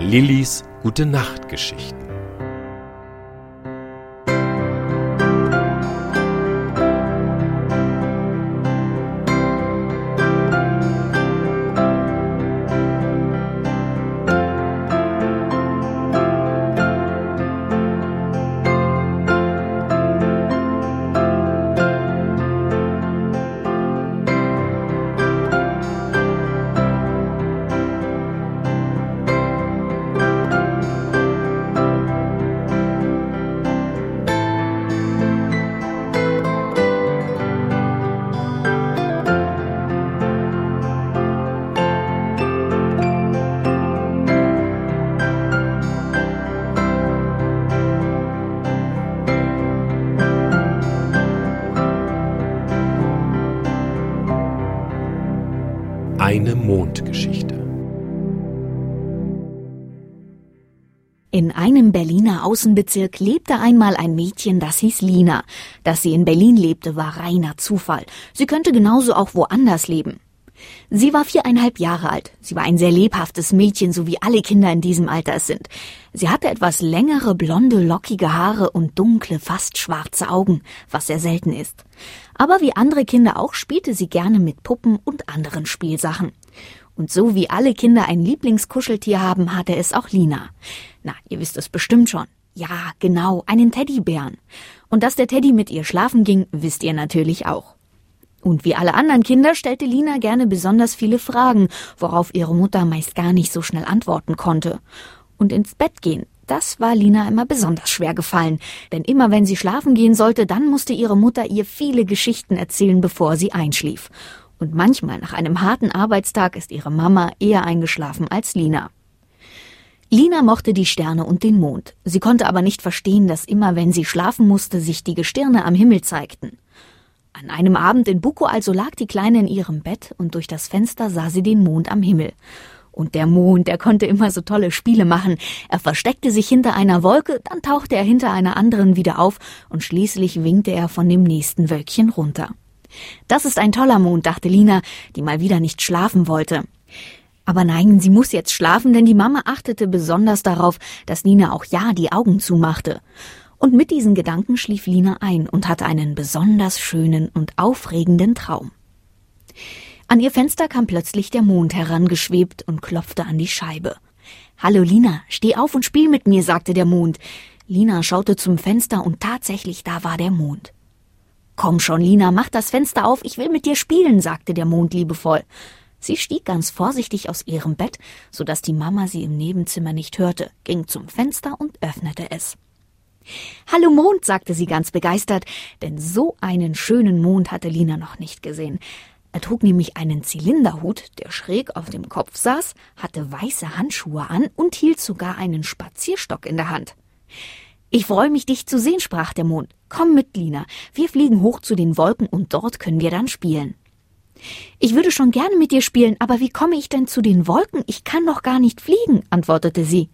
Lillys Gute Nacht Geschichten. Außenbezirk lebte einmal ein Mädchen, das hieß Lina. Dass sie in Berlin lebte, war reiner Zufall. Sie könnte genauso auch woanders leben. Sie war viereinhalb Jahre alt. Sie war ein sehr lebhaftes Mädchen, so wie alle Kinder in diesem Alter es sind. Sie hatte etwas längere, blonde, lockige Haare und dunkle, fast schwarze Augen, was sehr selten ist. Aber wie andere Kinder auch spielte sie gerne mit Puppen und anderen Spielsachen. Und so wie alle Kinder ein Lieblingskuscheltier haben, hatte es auch Lina. Na, ihr wisst es bestimmt schon. Ja, genau, einen Teddybären. Und dass der Teddy mit ihr schlafen ging, wisst ihr natürlich auch. Und wie alle anderen Kinder stellte Lina gerne besonders viele Fragen, worauf ihre Mutter meist gar nicht so schnell antworten konnte. Und ins Bett gehen, das war Lina immer besonders schwer gefallen, denn immer wenn sie schlafen gehen sollte, dann musste ihre Mutter ihr viele Geschichten erzählen, bevor sie einschlief. Und manchmal nach einem harten Arbeitstag ist ihre Mama eher eingeschlafen als Lina. Lina mochte die Sterne und den Mond. Sie konnte aber nicht verstehen, dass immer wenn sie schlafen musste, sich die Gestirne am Himmel zeigten. An einem Abend in Buko also lag die Kleine in ihrem Bett und durch das Fenster sah sie den Mond am Himmel. Und der Mond, der konnte immer so tolle Spiele machen. Er versteckte sich hinter einer Wolke, dann tauchte er hinter einer anderen wieder auf und schließlich winkte er von dem nächsten Wölkchen runter. Das ist ein toller Mond, dachte Lina, die mal wieder nicht schlafen wollte. Aber nein, sie muss jetzt schlafen, denn die Mama achtete besonders darauf, dass Lina auch ja die Augen zumachte. Und mit diesen Gedanken schlief Lina ein und hatte einen besonders schönen und aufregenden Traum. An ihr Fenster kam plötzlich der Mond herangeschwebt und klopfte an die Scheibe. Hallo Lina, steh auf und spiel mit mir, sagte der Mond. Lina schaute zum Fenster und tatsächlich da war der Mond. Komm schon, Lina, mach das Fenster auf, ich will mit dir spielen, sagte der Mond liebevoll. Sie stieg ganz vorsichtig aus ihrem Bett, so dass die Mama sie im Nebenzimmer nicht hörte, ging zum Fenster und öffnete es. Hallo Mond, sagte sie ganz begeistert, denn so einen schönen Mond hatte Lina noch nicht gesehen. Er trug nämlich einen Zylinderhut, der schräg auf dem Kopf saß, hatte weiße Handschuhe an und hielt sogar einen Spazierstock in der Hand. Ich freue mich, dich zu sehen, sprach der Mond. Komm mit, Lina. Wir fliegen hoch zu den Wolken und dort können wir dann spielen. Ich würde schon gerne mit dir spielen, aber wie komme ich denn zu den Wolken? Ich kann noch gar nicht fliegen, antwortete sie.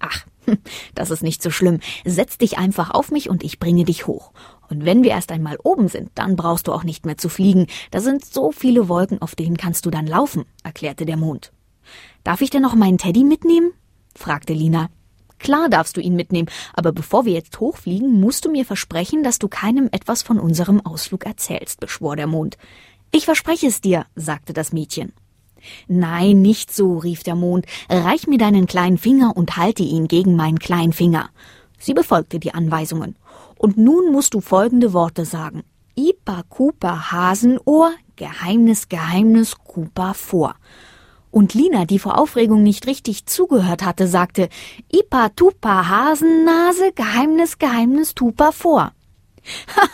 Ach, das ist nicht so schlimm. Setz dich einfach auf mich und ich bringe dich hoch. Und wenn wir erst einmal oben sind, dann brauchst du auch nicht mehr zu fliegen. Da sind so viele Wolken, auf denen kannst du dann laufen, erklärte der Mond. Darf ich denn noch meinen Teddy mitnehmen? fragte Lina. Klar darfst du ihn mitnehmen, aber bevor wir jetzt hochfliegen, musst du mir versprechen, dass du keinem etwas von unserem Ausflug erzählst, beschwor der Mond. Ich verspreche es dir, sagte das Mädchen. Nein, nicht so, rief der Mond. Reich mir deinen kleinen Finger und halte ihn gegen meinen kleinen Finger. Sie befolgte die Anweisungen. Und nun musst du folgende Worte sagen. Ipa Kupa Hasenohr, Geheimnis, Geheimnis, Kupa vor. Und Lina, die vor Aufregung nicht richtig zugehört hatte, sagte Ipa Tupa Hasennase, Geheimnis, Geheimnis, Tupa vor.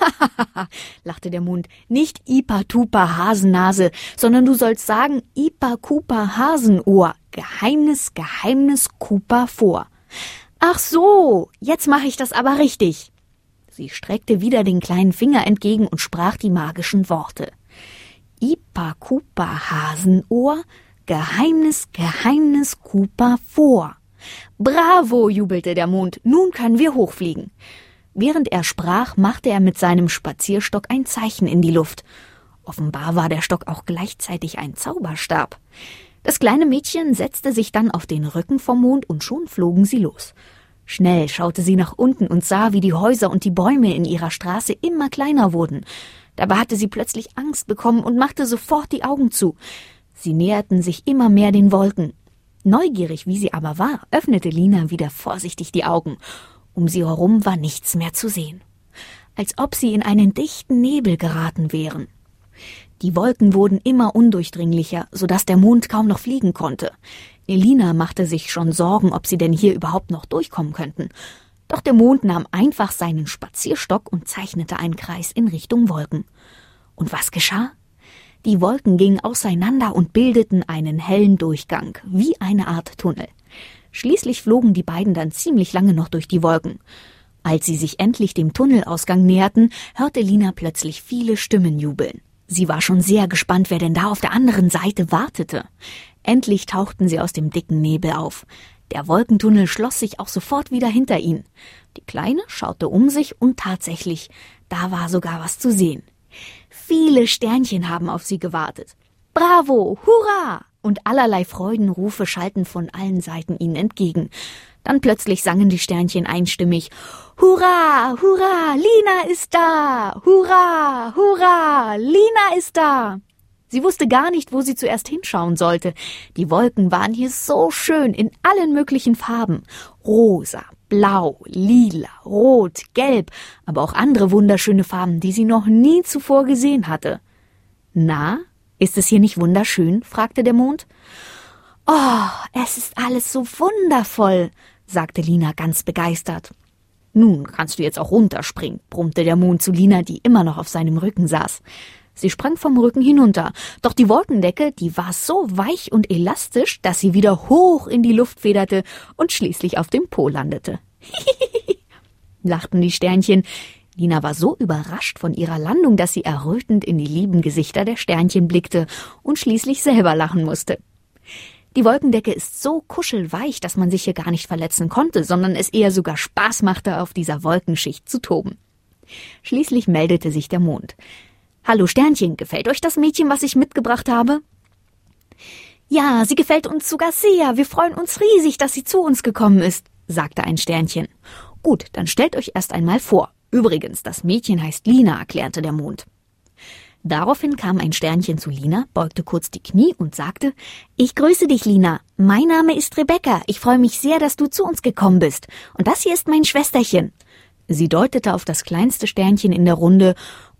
lachte der Mond. Nicht Ipa Tupa Hasennase, sondern du sollst sagen Ipa Kupa Hasenohr. Geheimnis, Geheimnis, Kupa vor. Ach so, jetzt mache ich das aber richtig. Sie streckte wieder den kleinen Finger entgegen und sprach die magischen Worte. Ipa Kupa Hasenohr, Geheimnis, Geheimnis, Kupa vor. Bravo, jubelte der Mond, nun können wir hochfliegen. Während er sprach, machte er mit seinem Spazierstock ein Zeichen in die Luft. Offenbar war der Stock auch gleichzeitig ein Zauberstab. Das kleine Mädchen setzte sich dann auf den Rücken vom Mond und schon flogen sie los. Schnell schaute sie nach unten und sah, wie die Häuser und die Bäume in ihrer Straße immer kleiner wurden. Dabei hatte sie plötzlich Angst bekommen und machte sofort die Augen zu. Sie näherten sich immer mehr den Wolken. Neugierig wie sie aber war, öffnete Lina wieder vorsichtig die Augen. Um sie herum war nichts mehr zu sehen. Als ob sie in einen dichten Nebel geraten wären. Die Wolken wurden immer undurchdringlicher, so dass der Mond kaum noch fliegen konnte. Elina machte sich schon Sorgen, ob sie denn hier überhaupt noch durchkommen könnten. Doch der Mond nahm einfach seinen Spazierstock und zeichnete einen Kreis in Richtung Wolken. Und was geschah? Die Wolken gingen auseinander und bildeten einen hellen Durchgang, wie eine Art Tunnel. Schließlich flogen die beiden dann ziemlich lange noch durch die Wolken. Als sie sich endlich dem Tunnelausgang näherten, hörte Lina plötzlich viele Stimmen jubeln. Sie war schon sehr gespannt, wer denn da auf der anderen Seite wartete. Endlich tauchten sie aus dem dicken Nebel auf. Der Wolkentunnel schloss sich auch sofort wieder hinter ihnen. Die Kleine schaute um sich und tatsächlich, da war sogar was zu sehen. Viele Sternchen haben auf sie gewartet. Bravo, hurra! Und allerlei Freudenrufe schalten von allen Seiten ihnen entgegen. Dann plötzlich sangen die Sternchen einstimmig Hurra, hurra, Lina ist da! Hurra, hurra, Lina ist da! Sie wusste gar nicht, wo sie zuerst hinschauen sollte. Die Wolken waren hier so schön in allen möglichen Farben. Rosa, blau, lila, rot, gelb, aber auch andere wunderschöne Farben, die sie noch nie zuvor gesehen hatte. Na, ist es hier nicht wunderschön? fragte der Mond. Oh, es ist alles so wundervoll, sagte Lina ganz begeistert. Nun kannst du jetzt auch runterspringen, brummte der Mond zu Lina, die immer noch auf seinem Rücken saß. Sie sprang vom Rücken hinunter, doch die Wolkendecke, die war so weich und elastisch, dass sie wieder hoch in die Luft federte und schließlich auf dem Po landete. lachten die Sternchen. Lina war so überrascht von ihrer Landung, dass sie errötend in die lieben Gesichter der Sternchen blickte und schließlich selber lachen musste. Die Wolkendecke ist so kuschelweich, dass man sich hier gar nicht verletzen konnte, sondern es eher sogar Spaß machte, auf dieser Wolkenschicht zu toben. Schließlich meldete sich der Mond. Hallo Sternchen, gefällt euch das Mädchen, was ich mitgebracht habe? Ja, sie gefällt uns sogar sehr. Wir freuen uns riesig, dass sie zu uns gekommen ist, sagte ein Sternchen. Gut, dann stellt euch erst einmal vor. Übrigens, das Mädchen heißt Lina, erklärte der Mond. Daraufhin kam ein Sternchen zu Lina, beugte kurz die Knie und sagte, Ich grüße dich, Lina. Mein Name ist Rebecca. Ich freue mich sehr, dass du zu uns gekommen bist. Und das hier ist mein Schwesterchen. Sie deutete auf das kleinste Sternchen in der Runde,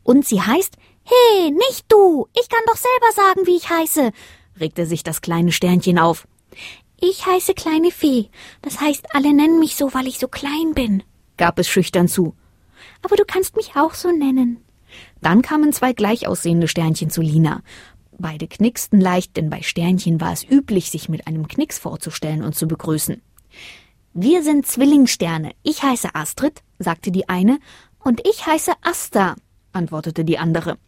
und sie heißt Hey, nicht du! Ich kann doch selber sagen, wie ich heiße, regte sich das kleine Sternchen auf. Ich heiße kleine Fee. Das heißt, alle nennen mich so, weil ich so klein bin, gab es schüchtern zu. Aber du kannst mich auch so nennen. Dann kamen zwei gleich aussehende Sternchen zu Lina. Beide knicksten leicht, denn bei Sternchen war es üblich, sich mit einem Knicks vorzustellen und zu begrüßen. Wir sind Zwillingssterne. Ich heiße Astrid, sagte die eine, und ich heiße Asta, antwortete die andere.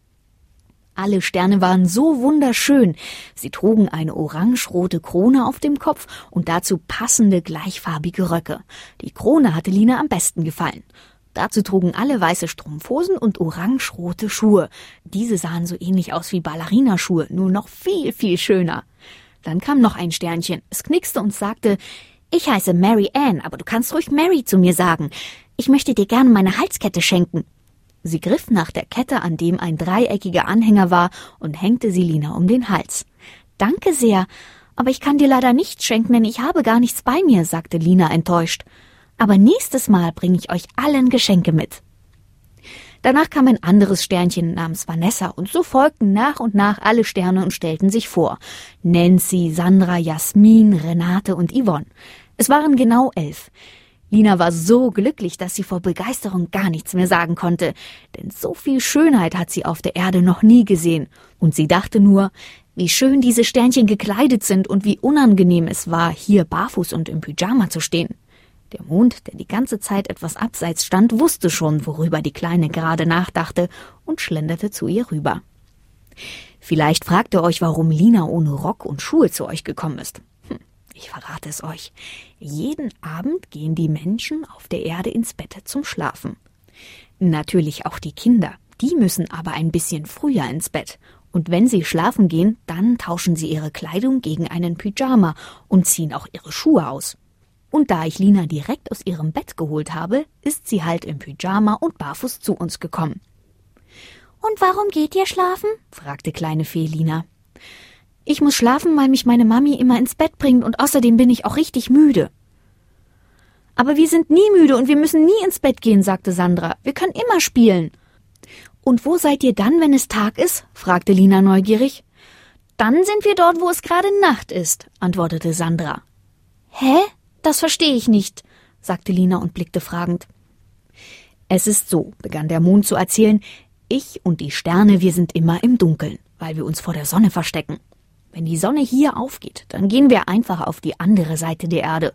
Alle Sterne waren so wunderschön. Sie trugen eine orangerote Krone auf dem Kopf und dazu passende gleichfarbige Röcke. Die Krone hatte Lina am besten gefallen. Dazu trugen alle weiße Strumpfhosen und orangerote Schuhe. Diese sahen so ähnlich aus wie Ballerinaschuhe, nur noch viel, viel schöner. Dann kam noch ein Sternchen. Es knickste und sagte, ich heiße Mary Ann, aber du kannst ruhig Mary zu mir sagen. Ich möchte dir gerne meine Halskette schenken. Sie griff nach der Kette, an dem ein dreieckiger Anhänger war, und hängte sie Lina um den Hals. Danke sehr, aber ich kann dir leider nichts schenken, denn ich habe gar nichts bei mir, sagte Lina enttäuscht. Aber nächstes Mal bringe ich euch allen Geschenke mit. Danach kam ein anderes Sternchen namens Vanessa und so folgten nach und nach alle Sterne und stellten sich vor. Nancy, Sandra, Jasmin, Renate und Yvonne. Es waren genau elf. Lina war so glücklich, dass sie vor Begeisterung gar nichts mehr sagen konnte, denn so viel Schönheit hat sie auf der Erde noch nie gesehen, und sie dachte nur, wie schön diese Sternchen gekleidet sind und wie unangenehm es war, hier barfuß und im Pyjama zu stehen. Der Mond, der die ganze Zeit etwas abseits stand, wusste schon, worüber die Kleine gerade nachdachte und schlenderte zu ihr rüber. Vielleicht fragt ihr euch, warum Lina ohne Rock und Schuhe zu euch gekommen ist. Ich verrate es euch. Jeden Abend gehen die Menschen auf der Erde ins Bett zum Schlafen. Natürlich auch die Kinder. Die müssen aber ein bisschen früher ins Bett. Und wenn sie schlafen gehen, dann tauschen sie ihre Kleidung gegen einen Pyjama und ziehen auch ihre Schuhe aus. Und da ich Lina direkt aus ihrem Bett geholt habe, ist sie halt im Pyjama und barfuß zu uns gekommen. Und warum geht ihr schlafen? fragte kleine Fee Lina. Ich muss schlafen, weil mich meine Mami immer ins Bett bringt und außerdem bin ich auch richtig müde. Aber wir sind nie müde und wir müssen nie ins Bett gehen, sagte Sandra. Wir können immer spielen. Und wo seid ihr dann, wenn es Tag ist? fragte Lina neugierig. Dann sind wir dort, wo es gerade Nacht ist, antwortete Sandra. Hä? Das verstehe ich nicht, sagte Lina und blickte fragend. Es ist so, begann der Mond zu erzählen, ich und die Sterne, wir sind immer im Dunkeln, weil wir uns vor der Sonne verstecken. Wenn die Sonne hier aufgeht, dann gehen wir einfach auf die andere Seite der Erde.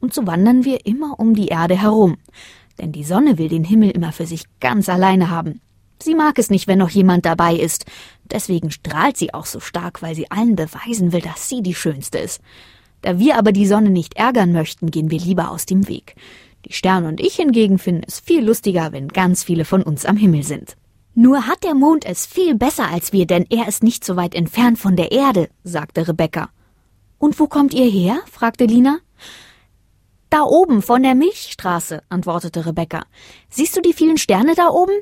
Und so wandern wir immer um die Erde herum. Denn die Sonne will den Himmel immer für sich ganz alleine haben. Sie mag es nicht, wenn noch jemand dabei ist. Deswegen strahlt sie auch so stark, weil sie allen beweisen will, dass sie die Schönste ist. Da wir aber die Sonne nicht ärgern möchten, gehen wir lieber aus dem Weg. Die Sterne und ich hingegen finden es viel lustiger, wenn ganz viele von uns am Himmel sind. Nur hat der Mond es viel besser als wir, denn er ist nicht so weit entfernt von der Erde, sagte Rebecca. Und wo kommt ihr her? fragte Lina. Da oben von der Milchstraße, antwortete Rebecca. Siehst du die vielen Sterne da oben?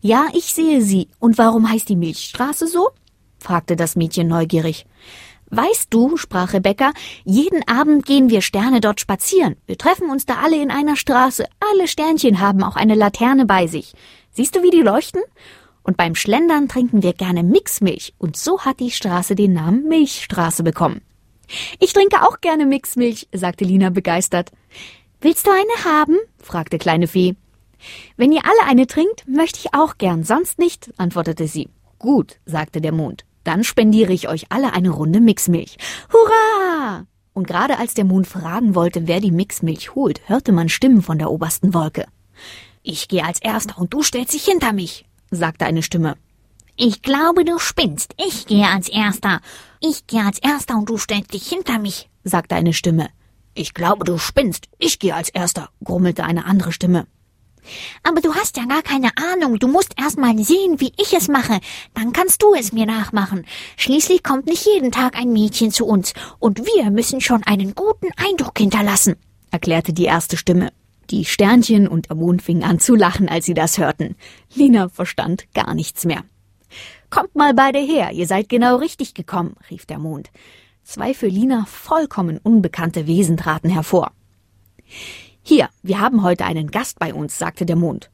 Ja, ich sehe sie. Und warum heißt die Milchstraße so? fragte das Mädchen neugierig. Weißt du, sprach Rebecca, jeden Abend gehen wir Sterne dort spazieren. Wir treffen uns da alle in einer Straße. Alle Sternchen haben auch eine Laterne bei sich. Siehst du, wie die leuchten? Und beim Schlendern trinken wir gerne Mixmilch. Und so hat die Straße den Namen Milchstraße bekommen. Ich trinke auch gerne Mixmilch, sagte Lina begeistert. Willst du eine haben? fragte kleine Fee. Wenn ihr alle eine trinkt, möchte ich auch gern, sonst nicht, antwortete sie. Gut, sagte der Mond. Dann spendiere ich euch alle eine Runde Mixmilch. Hurra! Und gerade als der Mond fragen wollte, wer die Mixmilch holt, hörte man Stimmen von der obersten Wolke. Ich gehe als Erster und du stellst dich hinter mich, sagte eine Stimme. Ich glaube, du spinnst. Ich gehe als Erster. Ich gehe als Erster und du stellst dich hinter mich, sagte eine Stimme. Ich glaube, du spinnst. Ich gehe als Erster, grummelte eine andere Stimme. Aber du hast ja gar keine Ahnung. Du musst erst mal sehen, wie ich es mache. Dann kannst du es mir nachmachen. Schließlich kommt nicht jeden Tag ein Mädchen zu uns. Und wir müssen schon einen guten Eindruck hinterlassen, erklärte die erste Stimme. Die Sternchen und der Mond fingen an zu lachen, als sie das hörten. Lina verstand gar nichts mehr. Kommt mal beide her, ihr seid genau richtig gekommen, rief der Mond. Zwei für Lina vollkommen unbekannte Wesen traten hervor. Hier, wir haben heute einen Gast bei uns, sagte der Mond.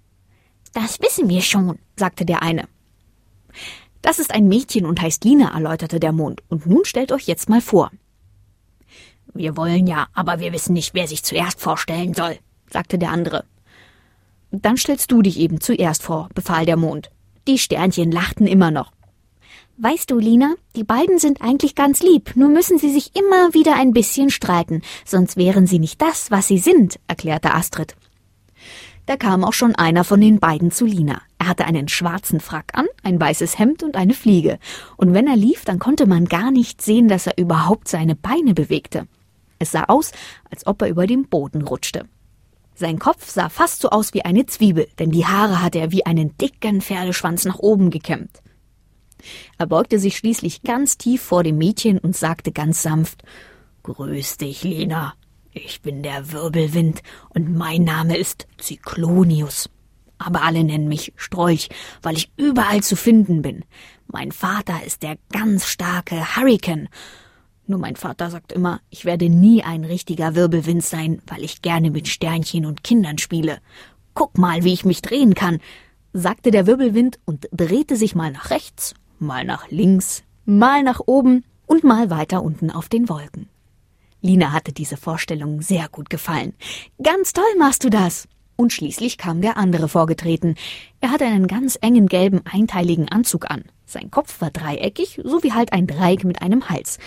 Das wissen wir schon, sagte der eine. Das ist ein Mädchen und heißt Lina, erläuterte der Mond. Und nun stellt euch jetzt mal vor. Wir wollen ja, aber wir wissen nicht, wer sich zuerst vorstellen soll, sagte der andere. Dann stellst du dich eben zuerst vor, befahl der Mond. Die Sternchen lachten immer noch. Weißt du, Lina, die beiden sind eigentlich ganz lieb, nur müssen sie sich immer wieder ein bisschen streiten, sonst wären sie nicht das, was sie sind, erklärte Astrid. Da kam auch schon einer von den beiden zu Lina. Er hatte einen schwarzen Frack an, ein weißes Hemd und eine Fliege. Und wenn er lief, dann konnte man gar nicht sehen, dass er überhaupt seine Beine bewegte. Es sah aus, als ob er über dem Boden rutschte. Sein Kopf sah fast so aus wie eine Zwiebel, denn die Haare hatte er wie einen dicken Pferdeschwanz nach oben gekämmt. Er beugte sich schließlich ganz tief vor dem Mädchen und sagte ganz sanft Grüß dich, Lena. Ich bin der Wirbelwind und mein Name ist Zyklonius. Aber alle nennen mich Strolch, weil ich überall zu finden bin. Mein Vater ist der ganz starke Hurrikan nur mein Vater sagt immer, ich werde nie ein richtiger Wirbelwind sein, weil ich gerne mit Sternchen und Kindern spiele. Guck mal, wie ich mich drehen kann, sagte der Wirbelwind und drehte sich mal nach rechts, mal nach links, mal nach oben und mal weiter unten auf den Wolken. Lina hatte diese Vorstellung sehr gut gefallen. Ganz toll machst du das. Und schließlich kam der andere vorgetreten. Er hatte einen ganz engen gelben einteiligen Anzug an. Sein Kopf war dreieckig, so wie halt ein Dreieck mit einem Hals.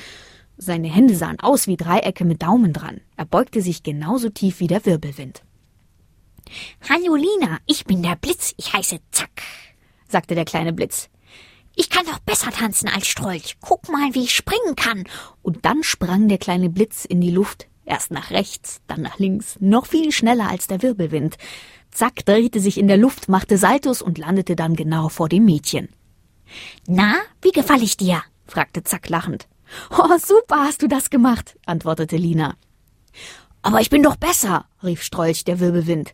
Seine Hände sahen aus wie Dreiecke mit Daumen dran. Er beugte sich genauso tief wie der Wirbelwind. Hallo Lina, ich bin der Blitz, ich heiße Zack, sagte der kleine Blitz. Ich kann doch besser tanzen als Strolch. Guck mal, wie ich springen kann. Und dann sprang der kleine Blitz in die Luft, erst nach rechts, dann nach links, noch viel schneller als der Wirbelwind. Zack drehte sich in der Luft, machte Saltos und landete dann genau vor dem Mädchen. Na, wie gefall ich dir? fragte Zack lachend. Oh, super hast du das gemacht, antwortete Lina. Aber ich bin doch besser, rief Strolch der Wirbelwind.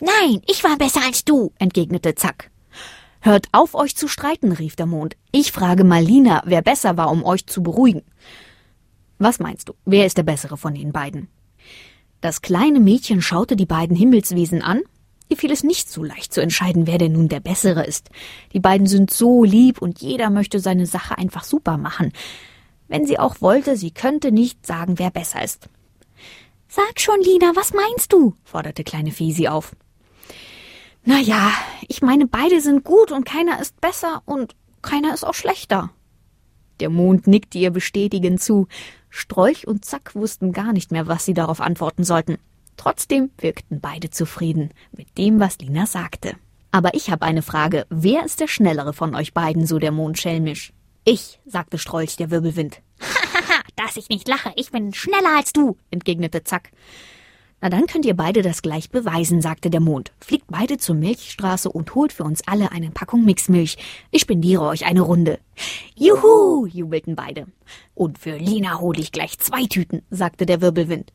Nein, ich war besser als du, entgegnete Zack. Hört auf, euch zu streiten, rief der Mond. Ich frage mal Lina, wer besser war, um euch zu beruhigen. Was meinst du, wer ist der bessere von den beiden? Das kleine Mädchen schaute die beiden Himmelswesen an. Ihr fiel es nicht so leicht zu entscheiden, wer denn nun der bessere ist. Die beiden sind so lieb und jeder möchte seine Sache einfach super machen. Wenn sie auch wollte, sie könnte nicht sagen, wer besser ist. Sag schon, Lina, was meinst du? forderte kleine Fesi auf. Na ja, ich meine, beide sind gut und keiner ist besser und keiner ist auch schlechter. Der Mond nickte ihr bestätigend zu. Strolch und Zack wussten gar nicht mehr, was sie darauf antworten sollten. Trotzdem wirkten beide zufrieden mit dem, was Lina sagte. Aber ich habe eine Frage. Wer ist der Schnellere von euch beiden, so der Mond schelmisch? Ich, sagte Strolch der Wirbelwind. Hahaha, dass ich nicht lache, ich bin schneller als du, entgegnete Zack. Na dann könnt ihr beide das gleich beweisen, sagte der Mond. Fliegt beide zur Milchstraße und holt für uns alle eine Packung Mixmilch. Ich spendiere euch eine Runde. Juhu, jubelten beide. Und für Lina hole ich gleich zwei Tüten, sagte der Wirbelwind.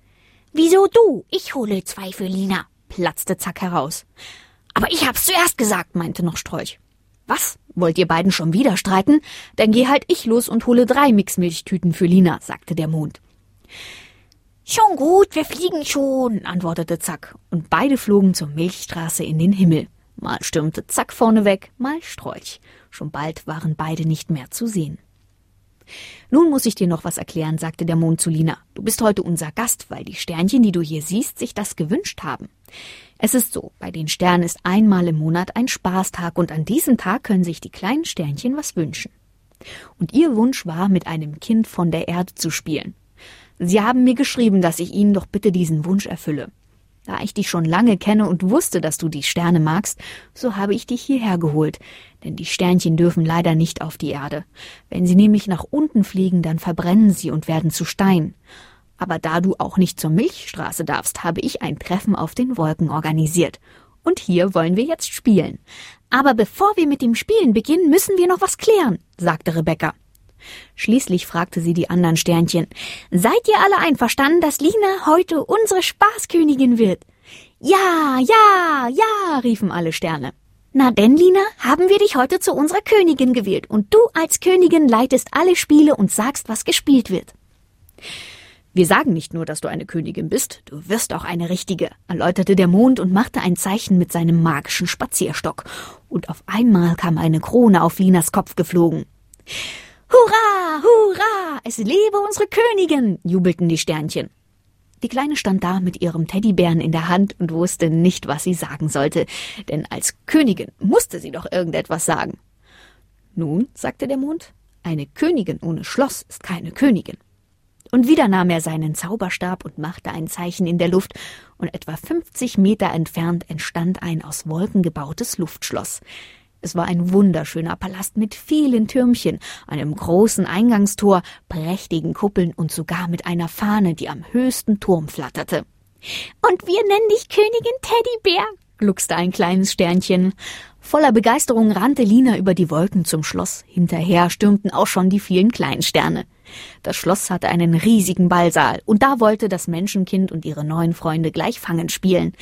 Wieso du? Ich hole zwei für Lina, platzte Zack heraus. Aber ich hab's zuerst gesagt, meinte noch Strolch. Was? Wollt ihr beiden schon wieder streiten? Dann geh halt ich los und hole drei Mixmilchtüten für Lina, sagte der Mond. Schon gut, wir fliegen schon, antwortete Zack, und beide flogen zur Milchstraße in den Himmel. Mal stürmte Zack vorne weg, mal Strolch. Schon bald waren beide nicht mehr zu sehen. Nun muss ich dir noch was erklären, sagte der Mond zu Lina. Du bist heute unser Gast, weil die Sternchen, die du hier siehst, sich das gewünscht haben. Es ist so, bei den Sternen ist einmal im Monat ein Spaßtag und an diesem Tag können sich die kleinen Sternchen was wünschen. Und ihr Wunsch war, mit einem Kind von der Erde zu spielen. Sie haben mir geschrieben, dass ich Ihnen doch bitte diesen Wunsch erfülle. Da ich dich schon lange kenne und wusste, dass du die Sterne magst, so habe ich dich hierher geholt, denn die Sternchen dürfen leider nicht auf die Erde. Wenn sie nämlich nach unten fliegen, dann verbrennen sie und werden zu Stein. Aber da du auch nicht zur Milchstraße darfst, habe ich ein Treffen auf den Wolken organisiert. Und hier wollen wir jetzt spielen. Aber bevor wir mit dem Spielen beginnen, müssen wir noch was klären, sagte Rebecca. Schließlich fragte sie die anderen Sternchen. Seid ihr alle einverstanden, dass Lina heute unsere Spaßkönigin wird? Ja, ja, ja, riefen alle Sterne. Na denn, Lina, haben wir dich heute zu unserer Königin gewählt und du als Königin leitest alle Spiele und sagst, was gespielt wird. Wir sagen nicht nur, dass du eine Königin bist, du wirst auch eine richtige, erläuterte der Mond und machte ein Zeichen mit seinem magischen Spazierstock. Und auf einmal kam eine Krone auf Linas Kopf geflogen. Hurra, hurra, es lebe unsere Königin, jubelten die Sternchen. Die Kleine stand da mit ihrem Teddybären in der Hand und wusste nicht, was sie sagen sollte, denn als Königin musste sie doch irgendetwas sagen. Nun, sagte der Mond, eine Königin ohne Schloss ist keine Königin. Und wieder nahm er seinen Zauberstab und machte ein Zeichen in der Luft, und etwa fünfzig Meter entfernt entstand ein aus Wolken gebautes Luftschloss. Es war ein wunderschöner Palast mit vielen Türmchen, einem großen Eingangstor, prächtigen Kuppeln und sogar mit einer Fahne, die am höchsten Turm flatterte. Und wir nennen dich Königin Teddybär, gluckste ein kleines Sternchen. Voller Begeisterung rannte Lina über die Wolken zum Schloss. Hinterher stürmten auch schon die vielen kleinen Sterne. Das Schloss hatte einen riesigen Ballsaal, und da wollte das Menschenkind und ihre neuen Freunde gleich Fangen spielen.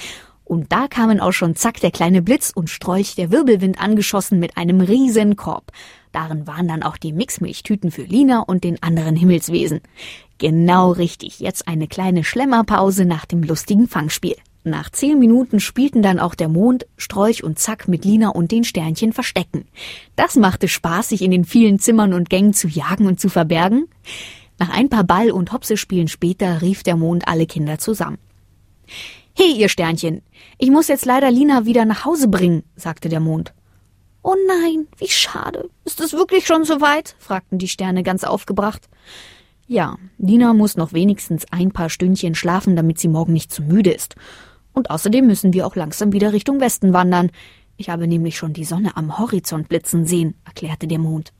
Und da kamen auch schon zack der kleine Blitz und Strolch der Wirbelwind angeschossen mit einem riesen Korb. Darin waren dann auch die Mixmilchtüten für Lina und den anderen Himmelswesen. Genau richtig, jetzt eine kleine Schlemmerpause nach dem lustigen Fangspiel. Nach zehn Minuten spielten dann auch der Mond, Strolch und Zack mit Lina und den Sternchen verstecken. Das machte Spaß, sich in den vielen Zimmern und Gängen zu jagen und zu verbergen. Nach ein paar Ball- und Hopsespielen später rief der Mond alle Kinder zusammen. Hey, ihr Sternchen, ich muss jetzt leider Lina wieder nach Hause bringen, sagte der Mond. Oh nein, wie schade. Ist es wirklich schon so weit? fragten die Sterne ganz aufgebracht. Ja, Lina muss noch wenigstens ein paar Stündchen schlafen, damit sie morgen nicht zu müde ist. Und außerdem müssen wir auch langsam wieder Richtung Westen wandern. Ich habe nämlich schon die Sonne am Horizont blitzen sehen, erklärte der Mond.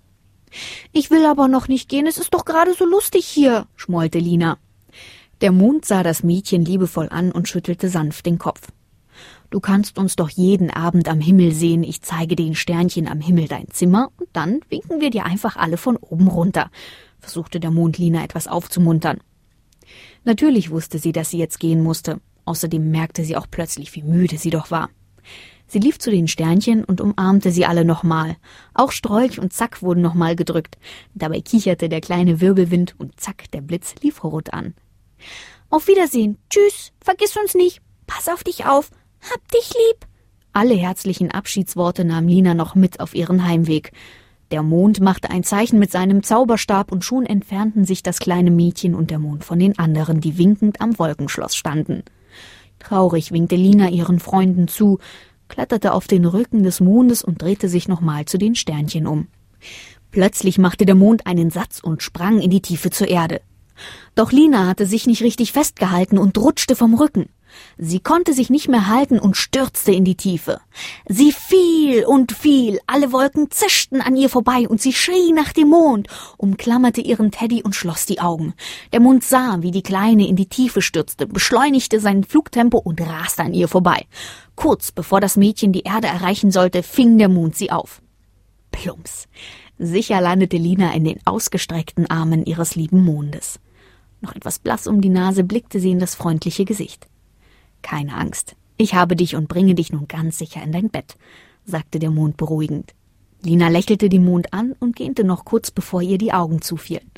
Ich will aber noch nicht gehen, es ist doch gerade so lustig hier, schmollte Lina. Der Mond sah das Mädchen liebevoll an und schüttelte sanft den Kopf. Du kannst uns doch jeden Abend am Himmel sehen, ich zeige den Sternchen am Himmel dein Zimmer, und dann winken wir dir einfach alle von oben runter, versuchte der Mond Lina etwas aufzumuntern. Natürlich wusste sie, dass sie jetzt gehen musste, außerdem merkte sie auch plötzlich, wie müde sie doch war. Sie lief zu den Sternchen und umarmte sie alle nochmal. Auch Strolch und Zack wurden nochmal gedrückt. Dabei kicherte der kleine Wirbelwind und Zack, der Blitz lief rot an. Auf Wiedersehen. Tschüss. Vergiss uns nicht. Pass auf dich auf. Hab dich lieb. Alle herzlichen Abschiedsworte nahm Lina noch mit auf ihren Heimweg. Der Mond machte ein Zeichen mit seinem Zauberstab und schon entfernten sich das kleine Mädchen und der Mond von den anderen, die winkend am Wolkenschloss standen. Traurig winkte Lina ihren Freunden zu, kletterte auf den Rücken des Mondes und drehte sich nochmal zu den Sternchen um. Plötzlich machte der Mond einen Satz und sprang in die Tiefe zur Erde. Doch Lina hatte sich nicht richtig festgehalten und rutschte vom Rücken. Sie konnte sich nicht mehr halten und stürzte in die Tiefe. Sie fiel und fiel, alle Wolken zischten an ihr vorbei und sie schrie nach dem Mond, umklammerte ihren Teddy und schloss die Augen. Der Mond sah, wie die Kleine in die Tiefe stürzte, beschleunigte sein Flugtempo und raste an ihr vorbei. Kurz bevor das Mädchen die Erde erreichen sollte, fing der Mond sie auf. Plumps. Sicher landete Lina in den ausgestreckten Armen ihres lieben Mondes. Noch etwas blass um die Nase blickte sie in das freundliche Gesicht. Keine Angst, ich habe dich und bringe dich nun ganz sicher in dein Bett, sagte der Mond beruhigend. Lina lächelte den Mond an und gähnte noch kurz, bevor ihr die Augen zufielen.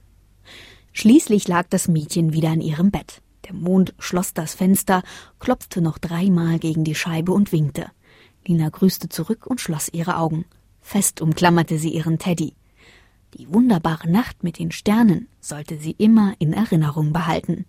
Schließlich lag das Mädchen wieder in ihrem Bett. Der Mond schloss das Fenster, klopfte noch dreimal gegen die Scheibe und winkte. Lina grüßte zurück und schloss ihre Augen. Fest umklammerte sie ihren Teddy. Die wunderbare Nacht mit den Sternen sollte sie immer in Erinnerung behalten.